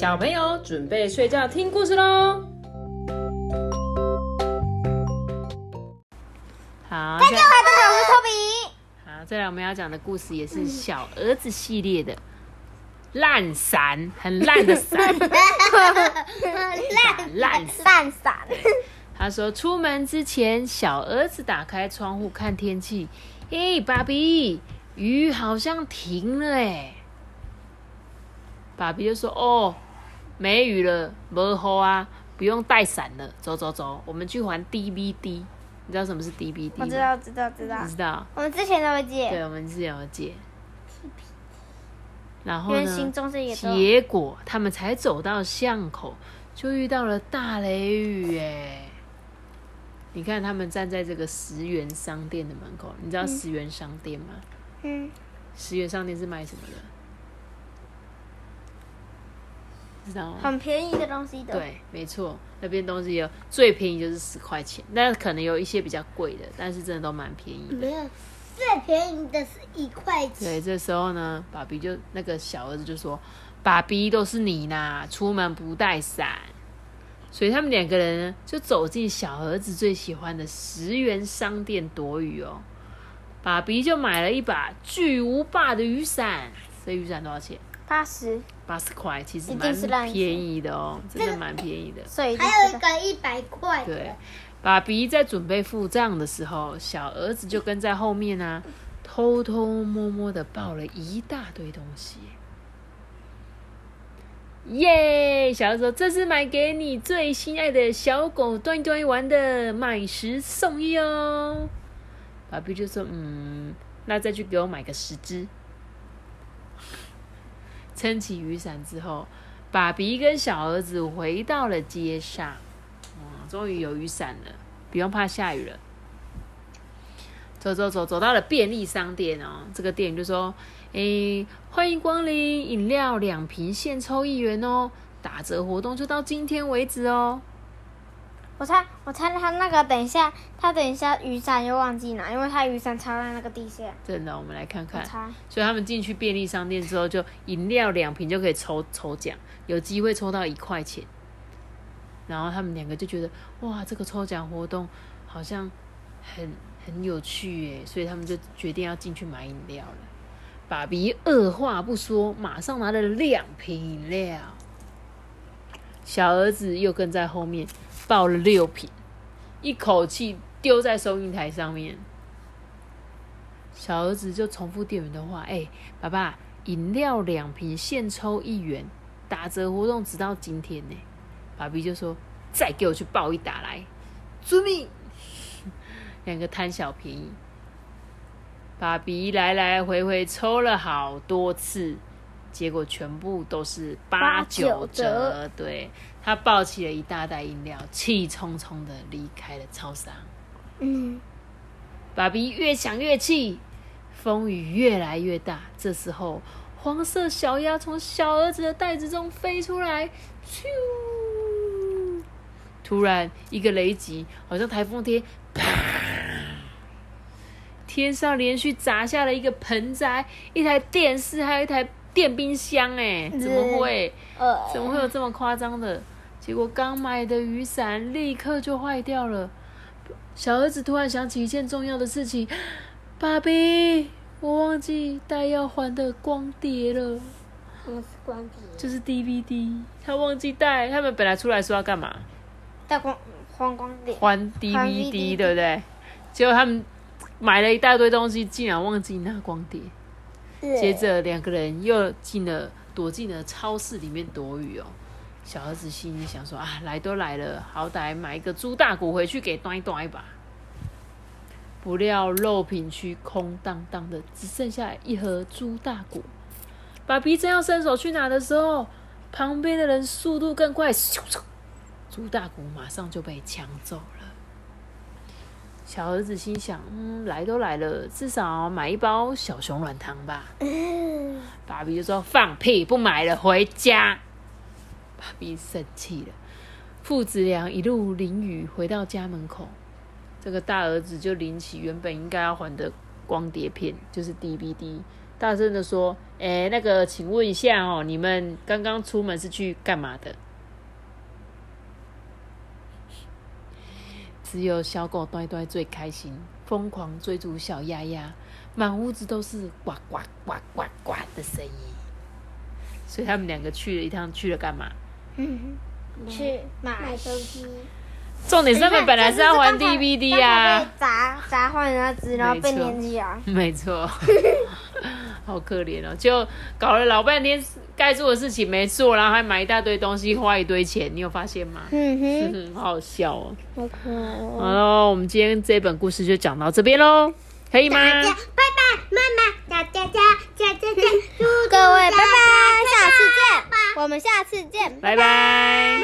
小朋友准备睡觉听故事喽。好，大家好，大家好，我是托比。好，再来我们要讲的故事也是小儿子系列的烂伞，很烂的伞。烂烂烂伞，他说，出门之前，小儿子打开窗户看天气。诶，爸比，雨好像停了哎。爸比就说：“哦，没雨了，没雨啊，不用带伞了。走走走，我们去还 DVD。你知道什么是 DVD 吗？我知道，知道，知道你。知道？我们之前都会借，对，我们之前有借。然后呢？结果他们才走到巷口，就遇到了大雷雨哎！你看他们站在这个十元商店的门口，你知道十元商店吗？嗯，十元商店是卖什么的？知道吗？很便宜的东西的。，对，没错，那边东西有最便宜就是十块钱，但可能有一些比较贵的，但是真的都蛮便宜的。没有最便宜的是一块钱。对，这时候呢，爸比就那个小儿子就说：“爸比都是你啦，出门不带伞。”所以他们两个人呢，就走进小儿子最喜欢的十元商店躲雨哦。爸比就买了一把巨无霸的雨伞，这雨伞多少钱？八十，八十块，其实一蛮便宜的哦，真的蛮便宜的。所以就还有一个一百块对，，爸比在准备付账的时候，小儿子就跟在后面啊，偷偷摸摸的抱了一大堆东西。耶！小儿子说：“这是买给你最心爱的小狗端端玩的，买十送一哦。”爸比就说：“嗯，那再去给我买个十只。”撑起雨伞之后，爸比跟小儿子回到了街上。哇，终于有雨伞了，不用怕下雨了。走走走，走到了便利商店哦。这个店就说：“诶，欢迎光临，饮料两瓶现抽一元哦，打折活动就到今天为止哦。我猜，我猜他那个等一下，他等一下雨伞又忘记拿，因为他雨伞插在那个地下。”真的，我们来看看。所以他们进去便利商店之后，就饮料两瓶就可以抽抽奖，有机会抽到一块钱。然后他们两个就觉得，哇，这个抽奖活动好像很很有趣耶，所以他们就决定要进去买饮料了。爸比二话不说，马上拿了两瓶饮料。小儿子又跟在后面抱了六瓶，一口气丢在收银台上面。小儿子就重复店员的话：“哎、爸爸，饮料两瓶现抽一元，打折活动直到今天呢。”爸比就说：“再给我去报一打来，遵命。”两个贪小便宜。爸比来来回回抽了好多次，结果全部都是八九折折。对他抱起了一大袋饮料，气冲冲的离开了超商。嗯，爸比越想越气，风雨越来越大。这时候，黄色小鸭从小儿子的袋子中飞出来，咻！突然，一个雷击，好像台风天，啪！天上连续砸下了一个盆栽、一台电视，还有一台电冰箱。哎，怎么会？呃，怎么会有这么夸张的？结果刚买的雨伞立刻就坏掉了。小儿子突然想起一件重要的事情：“爸比，我忘记带要还的光碟了，什么是光碟？就是 DVD，他忘记带。他们本来出来说要干嘛？带光还光碟。还还 DVD，DVD 对不对？结果他们买了一大堆东西，竟然忘记拿光碟。接着两个人又进了躲进了超市里面躲雨哦。小儿子心里想说啊，来都来了，好歹买一个猪大骨回去给端一端吧。不料肉品区空荡荡的，只剩下一盒猪大骨。爸比正要伸手去拿的时候，旁边的人速度更快，咻猪大骨马上就被抢走了。小儿子心想：嗯，来都来了，至少买一包小熊软糖吧。爸比就说：“放屁，不买了，回家。”爸比生气了。父子俩一路淋雨回到家门口，这个大儿子就拎起原本应该要还的光碟片，就是 DVD，大声的说：“哎、那个，请问一下哦，你们刚刚出门是去干嘛的？”只有小狗呆呆最开心，疯狂追逐小鸭鸭，满屋子都是呱呱呱呱呱的声音。所以他们两个去了一趟，去了干嘛？去买买东西，重点是他们本来是要还 DVD 啊。砸砸坏那只，然后被没错粘起来。没错，好可怜哦，就搞了老半天该做的事情没做，然后还买一大堆东西，花一堆钱，你有发现吗？嗯哼，嗯，好好笑哦。好可爱哦。好喽，我们今天这本故事就讲到这边喽，可以吗？大家拜拜，妈妈，大家家家家家，祝各位拜拜，下次见，我们下次见，拜拜。